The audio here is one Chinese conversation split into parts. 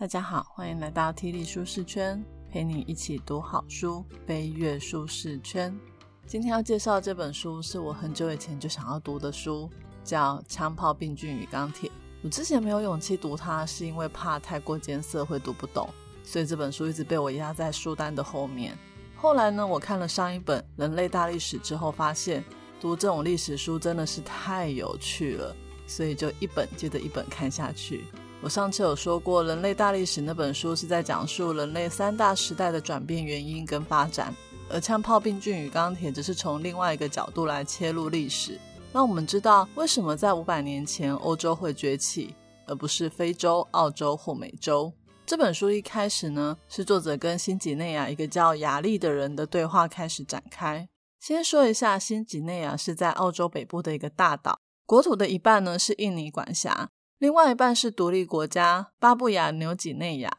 大家好，欢迎来到 T 力舒适圈，陪你一起读好书，飞跃舒适圈。今天要介绍这本书是我很久以前就想要读的书，叫《枪炮、病菌与钢铁》。我之前没有勇气读它，是因为怕太过艰涩会读不懂，所以这本书一直被我压在书单的后面。后来呢，我看了上一本《人类大历史》之后，发现读这种历史书真的是太有趣了，所以就一本接着一本看下去。我上次有说过，《人类大历史》那本书是在讲述人类三大时代的转变原因跟发展，而《枪炮、病菌与钢铁》只是从另外一个角度来切入历史，让我们知道为什么在五百年前欧洲会崛起，而不是非洲、澳洲或美洲。这本书一开始呢，是作者跟新几内亚一个叫雅利的人的对话开始展开。先说一下，新几内亚是在澳洲北部的一个大岛，国土的一半呢是印尼管辖。另外一半是独立国家巴布亚纽几内亚。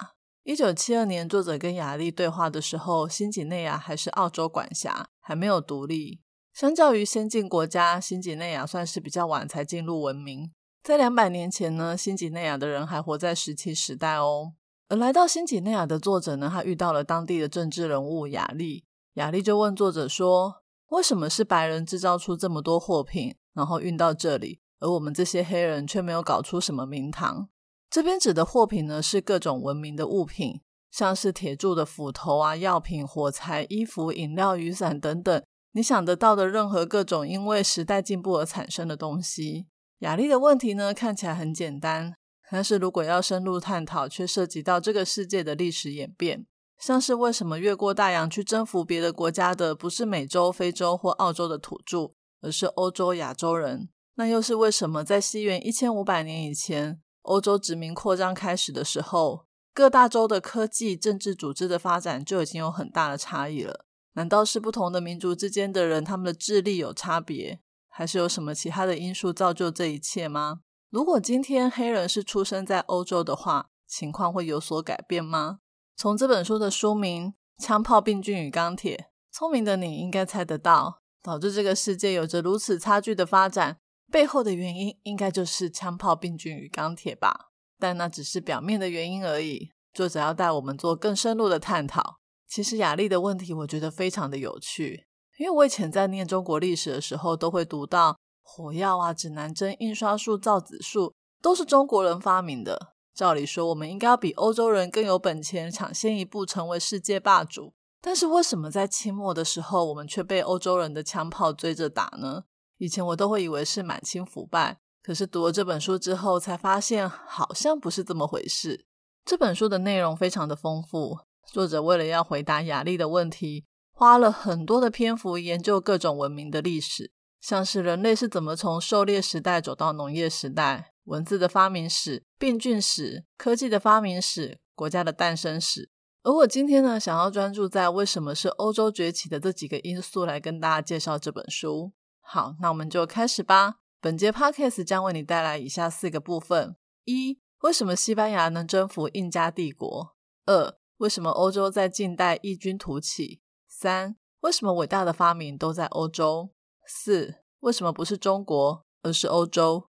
一九七二年，作者跟雅丽对话的时候，新几内亚还是澳洲管辖，还没有独立。相较于先进国家，新几内亚算是比较晚才进入文明。在两百年前呢，新几内亚的人还活在石器时代哦。而来到新几内亚的作者呢，他遇到了当地的政治人物雅丽。雅丽就问作者说：“为什么是白人制造出这么多货品，然后运到这里？”而我们这些黑人却没有搞出什么名堂。这边指的货品呢，是各种文明的物品，像是铁铸的斧头啊、药品、火柴、衣服、饮料、雨伞等等，你想得到的任何各种因为时代进步而产生的东西。雅丽的问题呢，看起来很简单，但是如果要深入探讨，却涉及到这个世界的历史演变，像是为什么越过大洋去征服别的国家的不是美洲、非洲或澳洲的土著，而是欧洲、亚洲人。那又是为什么？在西元一千五百年以前，欧洲殖民扩张开始的时候，各大洲的科技、政治组织的发展就已经有很大的差异了？难道是不同的民族之间的人，他们的智力有差别，还是有什么其他的因素造就这一切吗？如果今天黑人是出生在欧洲的话，情况会有所改变吗？从这本书的书名《枪炮、病菌与钢铁》，聪明的你应该猜得到，导致这个世界有着如此差距的发展。背后的原因应该就是枪炮、病菌与钢铁吧，但那只是表面的原因而已。作者要带我们做更深入的探讨。其实雅丽的问题，我觉得非常的有趣，因为我以前在念中国历史的时候，都会读到火药啊、指南针、印刷术、造纸术都是中国人发明的。照理说，我们应该要比欧洲人更有本钱，抢先一步成为世界霸主。但是为什么在清末的时候，我们却被欧洲人的枪炮追着打呢？以前我都会以为是满清腐败，可是读了这本书之后，才发现好像不是这么回事。这本书的内容非常的丰富，作者为了要回答雅丽的问题，花了很多的篇幅研究各种文明的历史，像是人类是怎么从狩猎时代走到农业时代、文字的发明史、病菌史、科技的发明史、国家的诞生史。而我今天呢，想要专注在为什么是欧洲崛起的这几个因素来跟大家介绍这本书。好，那我们就开始吧。本节 podcast 将为你带来以下四个部分：一、为什么西班牙能征服印加帝国？二、为什么欧洲在近代异军突起？三、为什么伟大的发明都在欧洲？四、为什么不是中国，而是欧洲？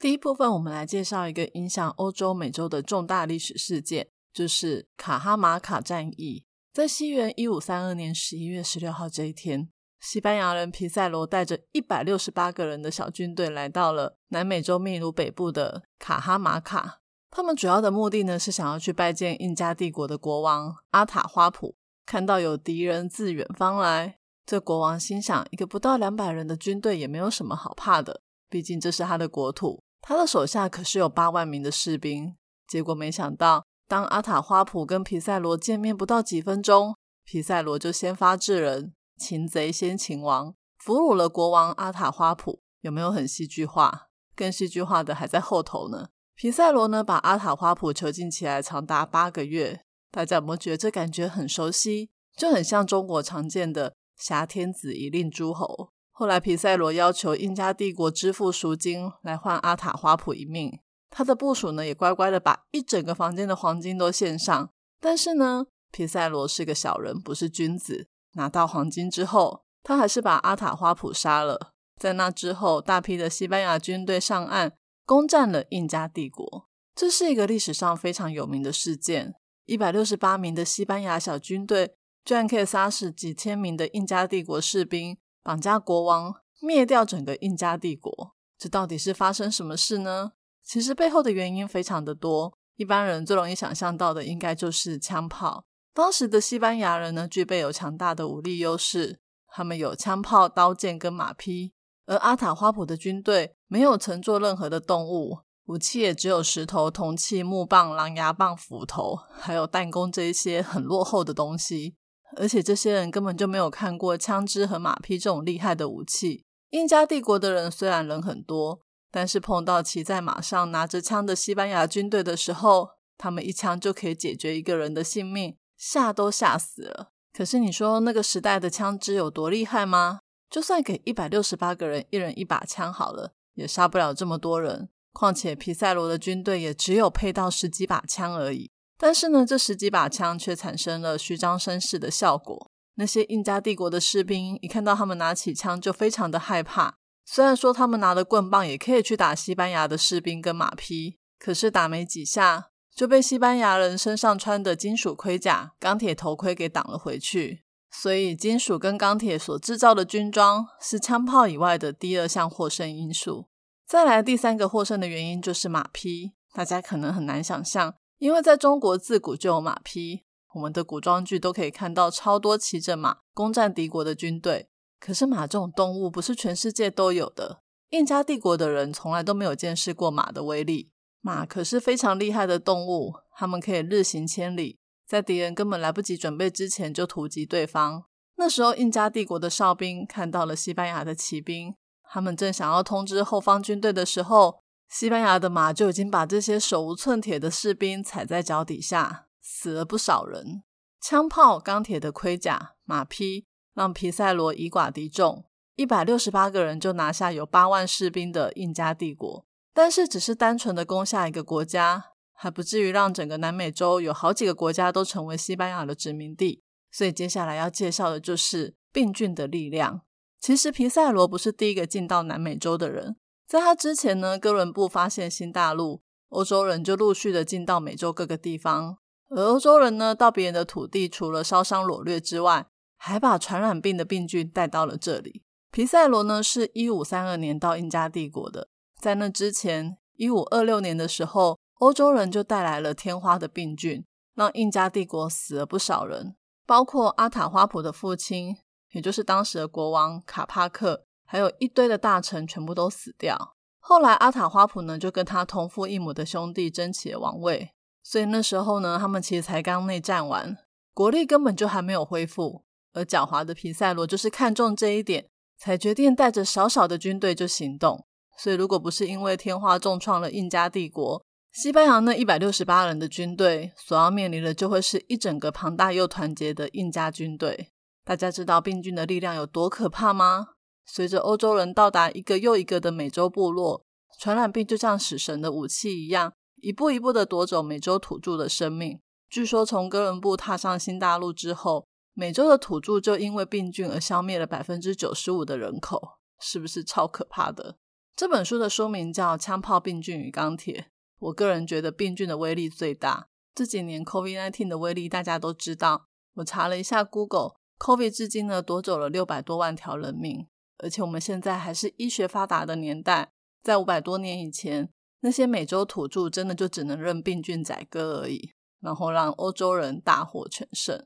第一部分，我们来介绍一个影响欧洲、美洲的重大历史事件，就是卡哈马卡战役。在西元一五三二年十一月十六号这一天。西班牙人皮塞罗带着一百六十八个人的小军队来到了南美洲秘鲁北部的卡哈马卡。他们主要的目的呢是想要去拜见印加帝国的国王阿塔花普。看到有敌人自远方来，这国王心想：一个不到两百人的军队也没有什么好怕的，毕竟这是他的国土。他的手下可是有八万名的士兵。结果没想到，当阿塔花普跟皮塞罗见面不到几分钟，皮塞罗就先发制人。擒贼先擒王，俘虏了国王阿塔花普，有没有很戏剧化？更戏剧化的还在后头呢。皮塞罗呢，把阿塔花普囚禁起来长达八个月。大家有没有觉得这感觉很熟悉？就很像中国常见的“挟天子以令诸侯”。后来皮塞罗要求印加帝国支付赎金来换阿塔花普一命，他的部属呢也乖乖的把一整个房间的黄金都献上。但是呢，皮塞罗是个小人，不是君子。拿到黄金之后，他还是把阿塔花普杀了。在那之后，大批的西班牙军队上岸，攻占了印加帝国。这是一个历史上非常有名的事件。一百六十八名的西班牙小军队居然可以杀死几千名的印加帝国士兵，绑架国王，灭掉整个印加帝国。这到底是发生什么事呢？其实背后的原因非常的多。一般人最容易想象到的，应该就是枪炮。当时的西班牙人呢，具备有强大的武力优势，他们有枪炮、刀剑跟马匹。而阿塔花普的军队没有乘坐任何的动物，武器也只有石头、铜器、木棒、狼牙棒、斧头，还有弹弓这一些很落后的东西。而且这些人根本就没有看过枪支和马匹这种厉害的武器。印加帝国的人虽然人很多，但是碰到骑在马上拿着枪的西班牙军队的时候，他们一枪就可以解决一个人的性命，吓都吓死了。可是你说那个时代的枪支有多厉害吗？就算给一百六十八个人一人一把枪好了，也杀不了这么多人。况且皮塞罗的军队也只有配到十几把枪而已。但是呢，这十几把枪却产生了虚张声势的效果。那些印加帝国的士兵一看到他们拿起枪，就非常的害怕。虽然说他们拿的棍棒也可以去打西班牙的士兵跟马匹，可是打没几下，就被西班牙人身上穿的金属盔甲、钢铁头盔给挡了回去。所以，金属跟钢铁所制造的军装是枪炮以外的第二项获胜因素。再来，第三个获胜的原因就是马匹。大家可能很难想象，因为在中国自古就有马匹，我们的古装剧都可以看到超多骑着马攻占敌国的军队。可是，马这种动物不是全世界都有的。印加帝国的人从来都没有见识过马的威力。马可是非常厉害的动物，它们可以日行千里。在敌人根本来不及准备之前就突击对方。那时候，印加帝国的哨兵看到了西班牙的骑兵，他们正想要通知后方军队的时候，西班牙的马就已经把这些手无寸铁的士兵踩在脚底下，死了不少人。枪炮、钢铁的盔甲、马匹，让皮塞罗以寡敌众，一百六十八个人就拿下有八万士兵的印加帝国。但是，只是单纯的攻下一个国家。还不至于让整个南美洲有好几个国家都成为西班牙的殖民地，所以接下来要介绍的就是病菌的力量。其实皮塞罗不是第一个进到南美洲的人，在他之前呢，哥伦布发现新大陆，欧洲人就陆续的进到美洲各个地方。而欧洲人呢，到别人的土地，除了烧伤掳掠之外，还把传染病的病菌带到了这里。皮塞罗呢，是一五三二年到印加帝国的，在那之前，一五二六年的时候。欧洲人就带来了天花的病菌，让印加帝国死了不少人，包括阿塔花普的父亲，也就是当时的国王卡帕克，还有一堆的大臣全部都死掉。后来阿塔花普呢，就跟他同父异母的兄弟争起了王位，所以那时候呢，他们其实才刚内战完，国力根本就还没有恢复。而狡猾的皮塞罗就是看中这一点，才决定带着少少的军队就行动。所以如果不是因为天花重创了印加帝国，西班牙那一百六十八人的军队所要面临的，就会是一整个庞大又团结的印加军队。大家知道病菌的力量有多可怕吗？随着欧洲人到达一个又一个的美洲部落，传染病就像死神的武器一样，一步一步的夺走美洲土著的生命。据说从哥伦布踏上新大陆之后，美洲的土著就因为病菌而消灭了百分之九十五的人口，是不是超可怕的？这本书的书名叫《枪炮、病菌与钢铁》。我个人觉得病菌的威力最大。这几年 COVID-19 的威力大家都知道。我查了一下 Google，COVID 至今呢夺走了六百多万条人命。而且我们现在还是医学发达的年代，在五百多年以前，那些美洲土著真的就只能任病菌宰割而已，然后让欧洲人大获全胜。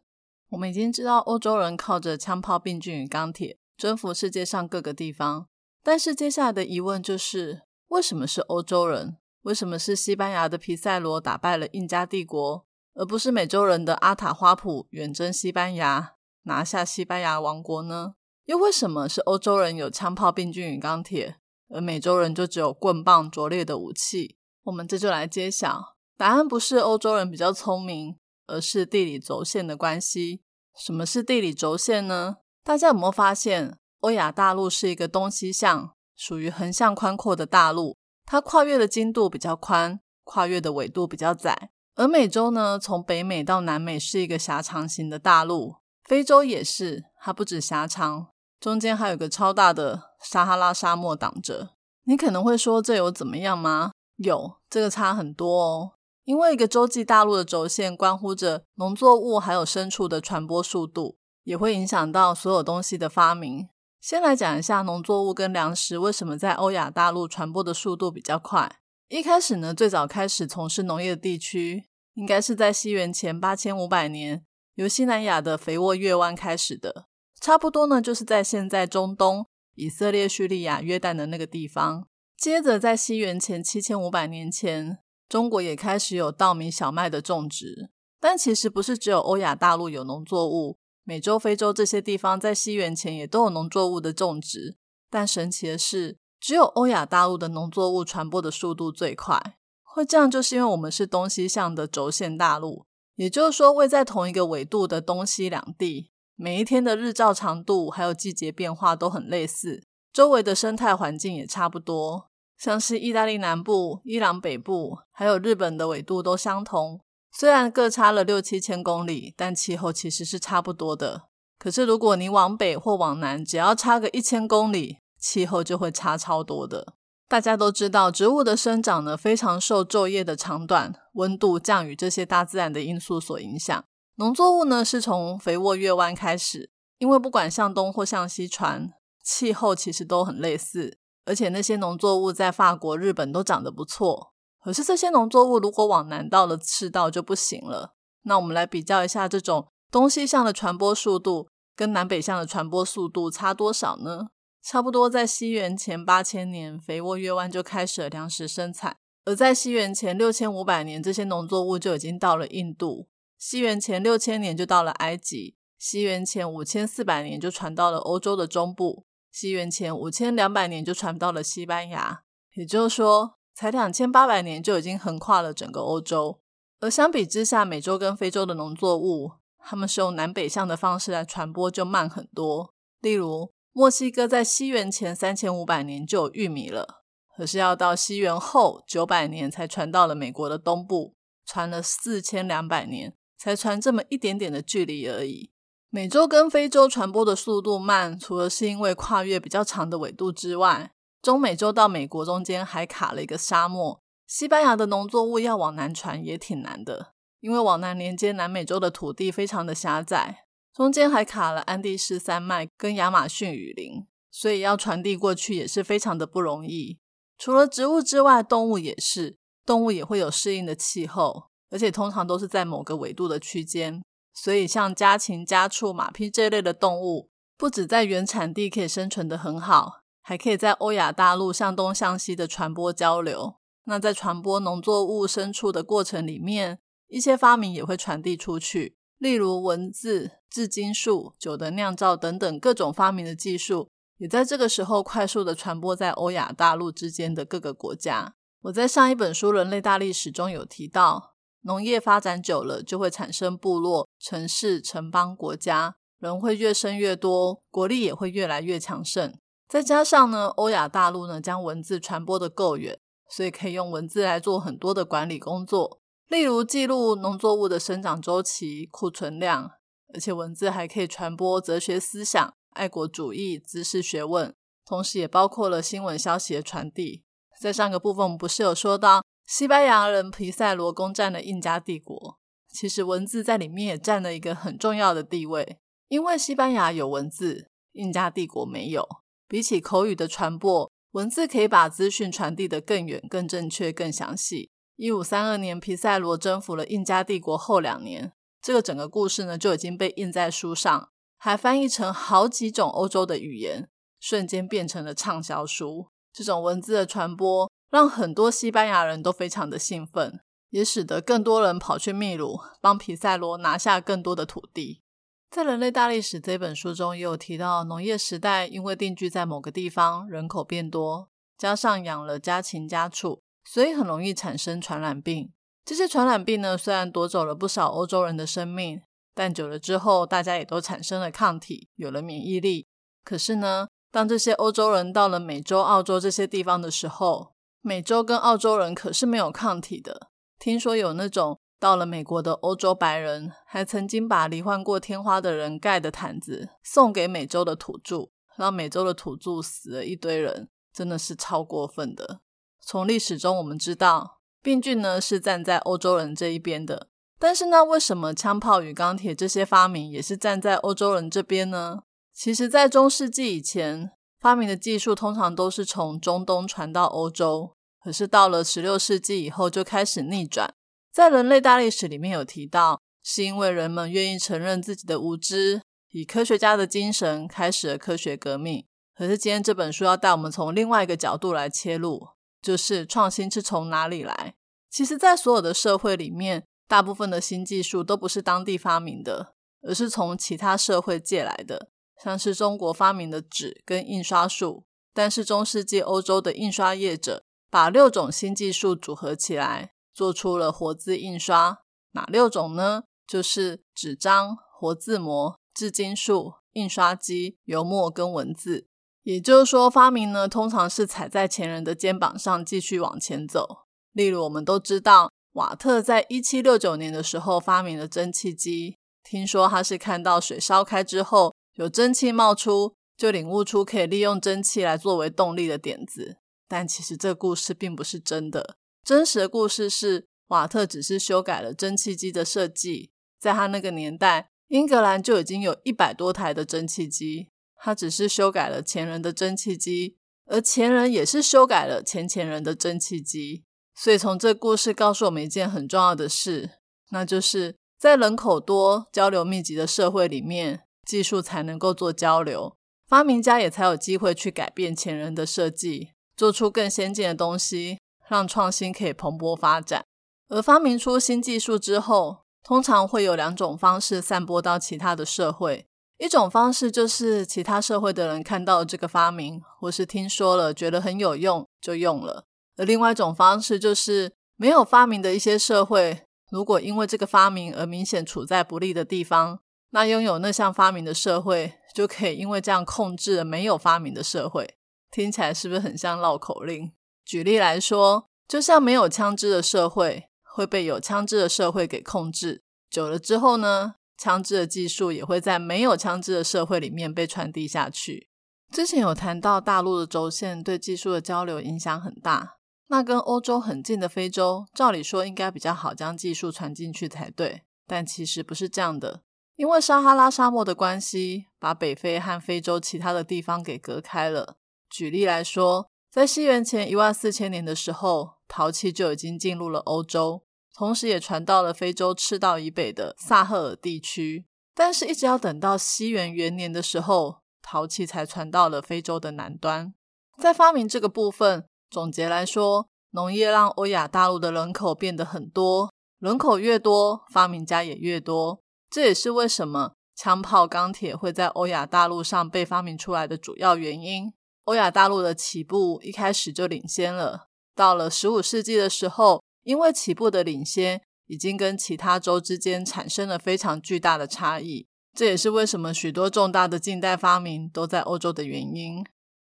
我们已经知道欧洲人靠着枪炮、病菌与钢铁征服世界上各个地方，但是接下来的疑问就是：为什么是欧洲人？为什么是西班牙的皮塞罗打败了印加帝国，而不是美洲人的阿塔花普远征西班牙拿下西班牙王国呢？又为什么是欧洲人有枪炮、病菌与钢铁，而美洲人就只有棍棒、拙劣的武器？我们这就来揭晓答案：不是欧洲人比较聪明，而是地理轴线的关系。什么是地理轴线呢？大家有没有发现，欧亚大陆是一个东西向，属于横向宽阔的大陆？它跨越的经度比较宽，跨越的纬度比较窄，而美洲呢，从北美到南美是一个狭长型的大陆，非洲也是，它不止狭长，中间还有个超大的撒哈拉沙漠挡着。你可能会说，这有怎么样吗？有，这个差很多哦。因为一个洲际大陆的轴线关乎着农作物还有牲畜的传播速度，也会影响到所有东西的发明。先来讲一下农作物跟粮食为什么在欧亚大陆传播的速度比较快。一开始呢，最早开始从事农业的地区，应该是在西元前八千五百年，由西南亚的肥沃月湾开始的。差不多呢，就是在现在中东以色列、叙利亚、约旦的那个地方。接着在西元前七千五百年前，中国也开始有稻米、小麦的种植。但其实不是只有欧亚大陆有农作物。美洲、非洲这些地方在西元前也都有农作物的种植，但神奇的是，只有欧亚大陆的农作物传播的速度最快。会这样，就是因为我们是东西向的轴线大陆，也就是说，位在同一个纬度的东西两地，每一天的日照长度还有季节变化都很类似，周围的生态环境也差不多，像是意大利南部、伊朗北部，还有日本的纬度都相同。虽然各差了六七千公里，但气候其实是差不多的。可是如果你往北或往南，只要差个一千公里，气候就会差超多的。大家都知道，植物的生长呢，非常受昼夜的长短、温度、降雨这些大自然的因素所影响。农作物呢，是从肥沃月湾开始，因为不管向东或向西传，气候其实都很类似，而且那些农作物在法国、日本都长得不错。可是这些农作物如果往南到了赤道就不行了。那我们来比较一下，这种东西向的传播速度跟南北向的传播速度差多少呢？差不多在西元前八千年，肥沃月湾就开始了粮食生产；而在西元前六千五百年，这些农作物就已经到了印度；西元前六千年就到了埃及；西元前五千四百年就传到了欧洲的中部；西元前五千两百年就传到了西班牙。也就是说。才两千八百年就已经横跨了整个欧洲，而相比之下，美洲跟非洲的农作物，他们是用南北向的方式来传播，就慢很多。例如，墨西哥在西元前三千五百年就有玉米了，可是要到西元后九百年才传到了美国的东部，传了四千两百年才传这么一点点的距离而已。美洲跟非洲传播的速度慢，除了是因为跨越比较长的纬度之外，中美洲到美国中间还卡了一个沙漠，西班牙的农作物要往南传也挺难的，因为往南连接南美洲的土地非常的狭窄，中间还卡了安第斯山脉跟亚马逊雨林，所以要传递过去也是非常的不容易。除了植物之外，动物也是，动物也会有适应的气候，而且通常都是在某个纬度的区间，所以像家禽、家畜、马匹这类的动物，不止在原产地可以生存的很好。还可以在欧亚大陆向东向西的传播交流。那在传播农作物、牲畜的过程里面，一些发明也会传递出去，例如文字、制金术、酒的酿造等等各种发明的技术，也在这个时候快速的传播在欧亚大陆之间的各个国家。我在上一本书《人类大历史》中有提到，农业发展久了，就会产生部落、城市、城邦、国家，人会越生越多，国力也会越来越强盛。再加上呢，欧亚大陆呢将文字传播的够远，所以可以用文字来做很多的管理工作，例如记录农作物的生长周期、库存量，而且文字还可以传播哲学思想、爱国主义、知识学问，同时也包括了新闻消息的传递。在上个部分，我们不是有说到西班牙人皮塞罗攻占了印加帝国，其实文字在里面也占了一个很重要的地位，因为西班牙有文字，印加帝国没有。比起口语的传播，文字可以把资讯传递得更远、更正确、更详细。一五三二年，皮塞罗征服了印加帝国后两年，这个整个故事呢就已经被印在书上，还翻译成好几种欧洲的语言，瞬间变成了畅销书。这种文字的传播，让很多西班牙人都非常的兴奋，也使得更多人跑去秘鲁，帮皮塞罗拿下更多的土地。在《人类大历史》这本书中，也有提到，农业时代因为定居在某个地方，人口变多，加上养了家禽家畜，所以很容易产生传染病。这些传染病呢，虽然夺走了不少欧洲人的生命，但久了之后，大家也都产生了抗体，有了免疫力。可是呢，当这些欧洲人到了美洲、澳洲这些地方的时候，美洲跟澳洲人可是没有抗体的。听说有那种。到了美国的欧洲白人，还曾经把罹患过天花的人盖的毯子送给美洲的土著，让美洲的土著死了一堆人，真的是超过分的。从历史中我们知道，病菌呢是站在欧洲人这一边的。但是那为什么枪炮与钢铁这些发明也是站在欧洲人这边呢？其实，在中世纪以前，发明的技术通常都是从中东传到欧洲。可是到了十六世纪以后，就开始逆转。在人类大历史里面有提到，是因为人们愿意承认自己的无知，以科学家的精神开始了科学革命。可是今天这本书要带我们从另外一个角度来切入，就是创新是从哪里来？其实，在所有的社会里面。大部分的新技术都不是当地发明的，而是从其他社会借来的。像是中国发明的纸跟印刷术，但是中世纪欧洲的印刷业者把六种新技术组合起来，做出了活字印刷。哪六种呢？就是纸张、活字模、制金术、印刷机、油墨跟文字。也就是说，发明呢通常是踩在前人的肩膀上继续往前走。例如，我们都知道。瓦特在一七六九年的时候发明了蒸汽机。听说他是看到水烧开之后有蒸汽冒出，就领悟出可以利用蒸汽来作为动力的点子。但其实这故事并不是真的。真实的故事是，瓦特只是修改了蒸汽机的设计。在他那个年代，英格兰就已经有一百多台的蒸汽机。他只是修改了前人的蒸汽机，而前人也是修改了前前人的蒸汽机。所以，从这故事告诉我们一件很重要的事，那就是在人口多、交流密集的社会里面，技术才能够做交流，发明家也才有机会去改变前人的设计，做出更先进的东西，让创新可以蓬勃发展。而发明出新技术之后，通常会有两种方式散播到其他的社会。一种方式就是其他社会的人看到这个发明，或是听说了觉得很有用，就用了。而另外一种方式就是，没有发明的一些社会，如果因为这个发明而明显处在不利的地方，那拥有那项发明的社会就可以因为这样控制了没有发明的社会。听起来是不是很像绕口令？举例来说，就像没有枪支的社会会被有枪支的社会给控制，久了之后呢，枪支的技术也会在没有枪支的社会里面被传递下去。之前有谈到大陆的轴线对技术的交流影响很大。那跟欧洲很近的非洲，照理说应该比较好将技术传进去才对，但其实不是这样的。因为撒哈拉沙漠的关系，把北非和非洲其他的地方给隔开了。举例来说，在西元前一万四千年的时候，陶器就已经进入了欧洲，同时也传到了非洲赤道以北的萨赫尔地区。但是，一直要等到西元元年的时候，陶器才传到了非洲的南端。在发明这个部分。总结来说，农业让欧亚大陆的人口变得很多，人口越多，发明家也越多。这也是为什么枪炮、钢铁会在欧亚大陆上被发明出来的主要原因。欧亚大陆的起步一开始就领先了，到了十五世纪的时候，因为起步的领先，已经跟其他州之间产生了非常巨大的差异。这也是为什么许多重大的近代发明都在欧洲的原因。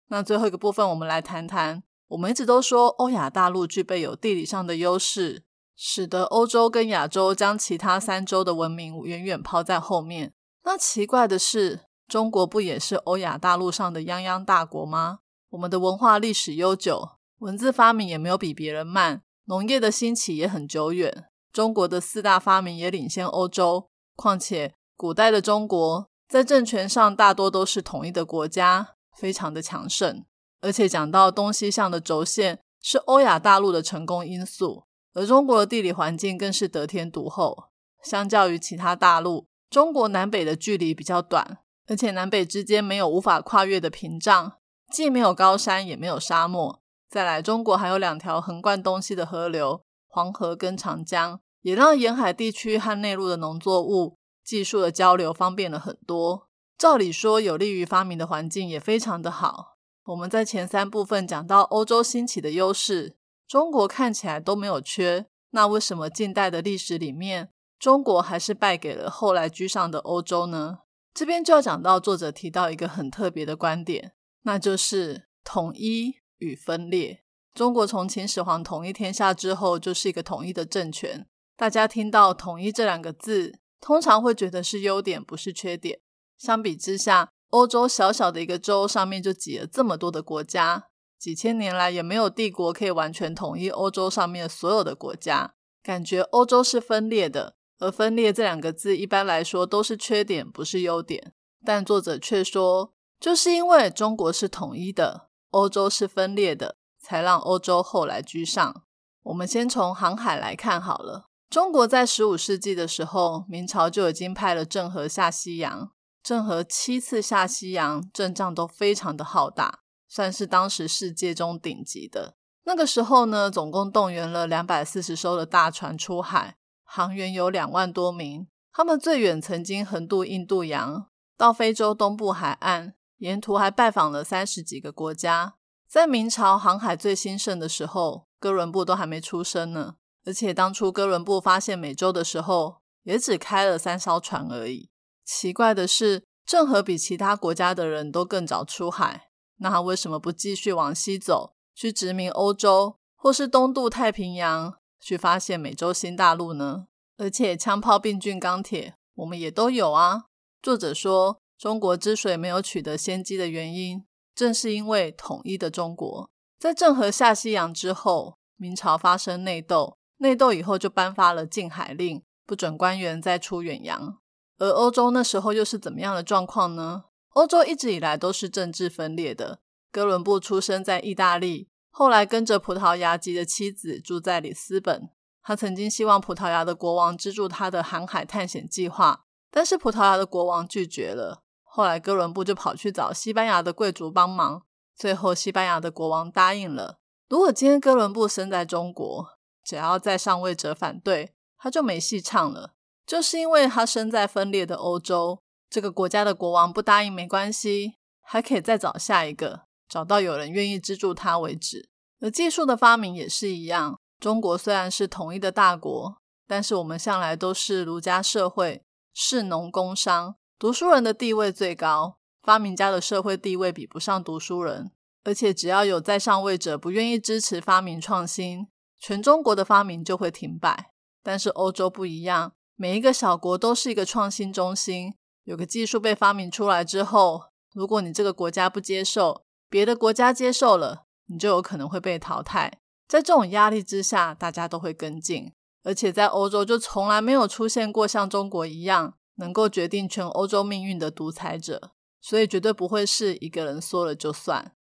那最后一个部分，我们来谈谈。我们一直都说欧亚大陆具备有地理上的优势，使得欧洲跟亚洲将其他三洲的文明远远抛在后面。那奇怪的是，中国不也是欧亚大陆上的泱泱大国吗？我们的文化历史悠久，文字发明也没有比别人慢，农业的兴起也很久远。中国的四大发明也领先欧洲。况且，古代的中国在政权上大多都是统一的国家，非常的强盛。而且讲到东西向的轴线是欧亚大陆的成功因素，而中国的地理环境更是得天独厚。相较于其他大陆，中国南北的距离比较短，而且南北之间没有无法跨越的屏障，既没有高山，也没有沙漠。再来，中国还有两条横贯东西的河流——黄河跟长江，也让沿海地区和内陆的农作物技术的交流方便了很多。照理说，有利于发明的环境也非常的好。我们在前三部分讲到欧洲兴起的优势，中国看起来都没有缺。那为什么近代的历史里面，中国还是败给了后来居上的欧洲呢？这边就要讲到作者提到一个很特别的观点，那就是统一与分裂。中国从秦始皇统一天下之后，就是一个统一的政权。大家听到“统一”这两个字，通常会觉得是优点，不是缺点。相比之下，欧洲小小的一个洲上面就挤了这么多的国家，几千年来也没有帝国可以完全统一欧洲上面所有的国家，感觉欧洲是分裂的。而分裂这两个字一般来说都是缺点，不是优点。但作者却说，就是因为中国是统一的，欧洲是分裂的，才让欧洲后来居上。我们先从航海来看好了。中国在十五世纪的时候，明朝就已经派了郑和下西洋。郑和七次下西洋，阵仗都非常的浩大，算是当时世界中顶级的。那个时候呢，总共动员了两百四十艘的大船出海，航员有两万多名。他们最远曾经横渡印度洋，到非洲东部海岸，沿途还拜访了三十几个国家。在明朝航海最兴盛的时候，哥伦布都还没出生呢。而且当初哥伦布发现美洲的时候，也只开了三艘船而已。奇怪的是，郑和比其他国家的人都更早出海，那他为什么不继续往西走，去殖民欧洲，或是东渡太平洋，去发现美洲新大陆呢？而且枪炮、病菌、钢铁，我们也都有啊。作者说，中国之所以没有取得先机的原因，正是因为统一的中国。在郑和下西洋之后，明朝发生内斗。内斗以后就颁发了禁海令，不准官员再出远洋。而欧洲那时候又是怎么样的状况呢？欧洲一直以来都是政治分裂的。哥伦布出生在意大利，后来跟着葡萄牙籍的妻子住在里斯本。他曾经希望葡萄牙的国王资助他的航海探险计划，但是葡萄牙的国王拒绝了。后来哥伦布就跑去找西班牙的贵族帮忙，最后西班牙的国王答应了。如果今天哥伦布生在中国，只要在上位者反对，他就没戏唱了。就是因为他生在分裂的欧洲，这个国家的国王不答应没关系，还可以再找下一个，找到有人愿意资助他为止。而技术的发明也是一样。中国虽然是统一的大国，但是我们向来都是儒家社会，士农工商，读书人的地位最高，发明家的社会地位比不上读书人。而且只要有在上位者不愿意支持发明创新。全中国的发明就会停摆，但是欧洲不一样，每一个小国都是一个创新中心。有个技术被发明出来之后，如果你这个国家不接受，别的国家接受了，你就有可能会被淘汰。在这种压力之下，大家都会跟进。而且在欧洲就从来没有出现过像中国一样能够决定全欧洲命运的独裁者，所以绝对不会是一个人说了就算。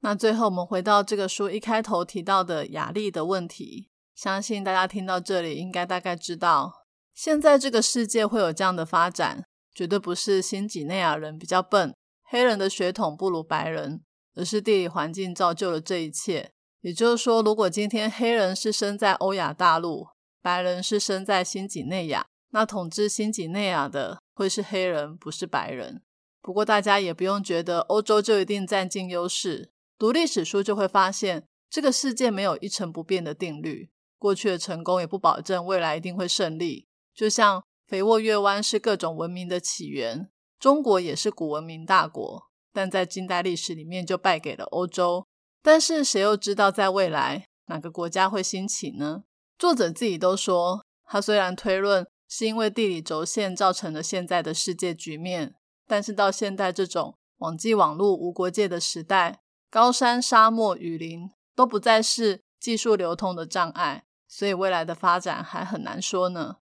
那最后，我们回到这个书一开头提到的雅利的问题。相信大家听到这里，应该大概知道，现在这个世界会有这样的发展，绝对不是新几内亚人比较笨，黑人的血统不如白人，而是地理环境造就了这一切。也就是说，如果今天黑人是生在欧亚大陆，白人是生在新几内亚，那统治新几内亚的会是黑人，不是白人。不过大家也不用觉得欧洲就一定占尽优势。读历史书就会发现，这个世界没有一成不变的定律。过去的成功也不保证未来一定会胜利。就像肥沃月湾是各种文明的起源，中国也是古文明大国，但在近代历史里面就败给了欧洲。但是谁又知道在未来哪个国家会兴起呢？作者自己都说，他虽然推论是因为地理轴线造成了现在的世界局面，但是到现在这种网际网络无国界的时代。高山、沙漠、雨林都不再是技术流通的障碍，所以未来的发展还很难说呢。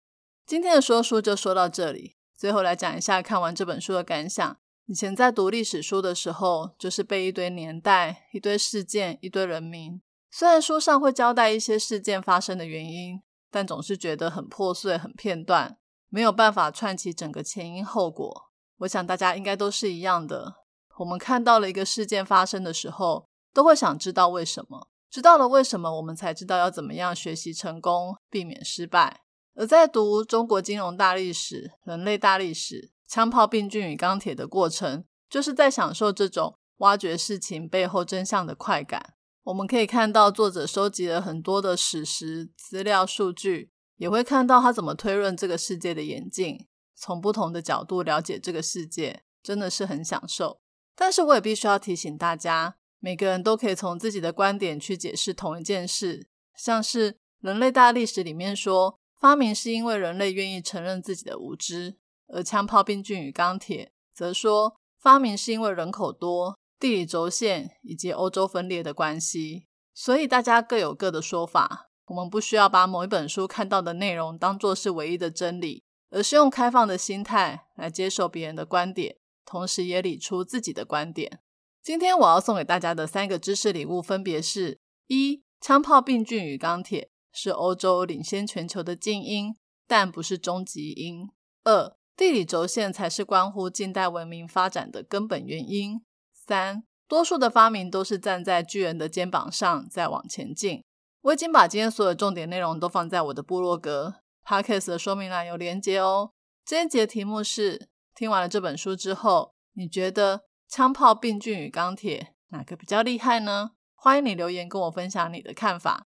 今天的说书就说到这里，最后来讲一下看完这本书的感想。以前在读历史书的时候，就是背一堆年代、一堆事件、一堆人名。虽然书上会交代一些事件发生的原因，但总是觉得很破碎、很片段，没有办法串起整个前因后果。我想大家应该都是一样的。我们看到了一个事件发生的时候，都会想知道为什么。知道了为什么，我们才知道要怎么样学习成功，避免失败。而在读中国金融大历史、人类大历史、枪炮、病菌与钢铁的过程，就是在享受这种挖掘事情背后真相的快感。我们可以看到作者收集了很多的史实资料、数据，也会看到他怎么推论这个世界的演进，从不同的角度了解这个世界，真的是很享受。但是我也必须要提醒大家，每个人都可以从自己的观点去解释同一件事。像是《人类大历史》里面说，发明是因为人类愿意承认自己的无知；而枪炮、病菌与钢铁则说，发明是因为人口多，地理轴线以及欧洲分裂的关系。所以大家各有各的说法，我们不需要把某一本书看到的内容当作是唯一的真理，而是用开放的心态来接受别人的观点，同时也理出自己的观点。今天我要送给大家的三个知识礼物分别是：一、枪炮、病菌与钢铁是欧洲领先全球的精英，但不是终极因；二、地理轴线才是关乎近代文明发展的根本原因；三。多数的发明都是站在巨人的肩膀上在往前进。我已经把今天所有重点内容都放在我的部落格 podcast 的说明栏有连接哦。这一节题目是：听完了这本书之后，你觉得枪炮、病菌与钢铁哪个比较厉害呢？欢迎你留言跟我分享你的看法。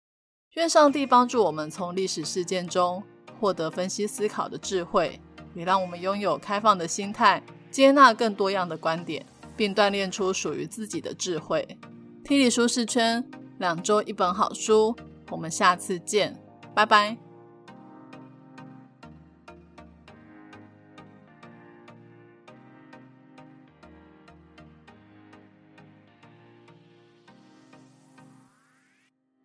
愿上帝帮助我们从历史事件中获得分析思考的智慧，也让我们拥有开放的心态，接纳更多样的观点。并锻炼出属于自己的智慧。听力舒适圈，两周一本好书，我们下次见，拜拜。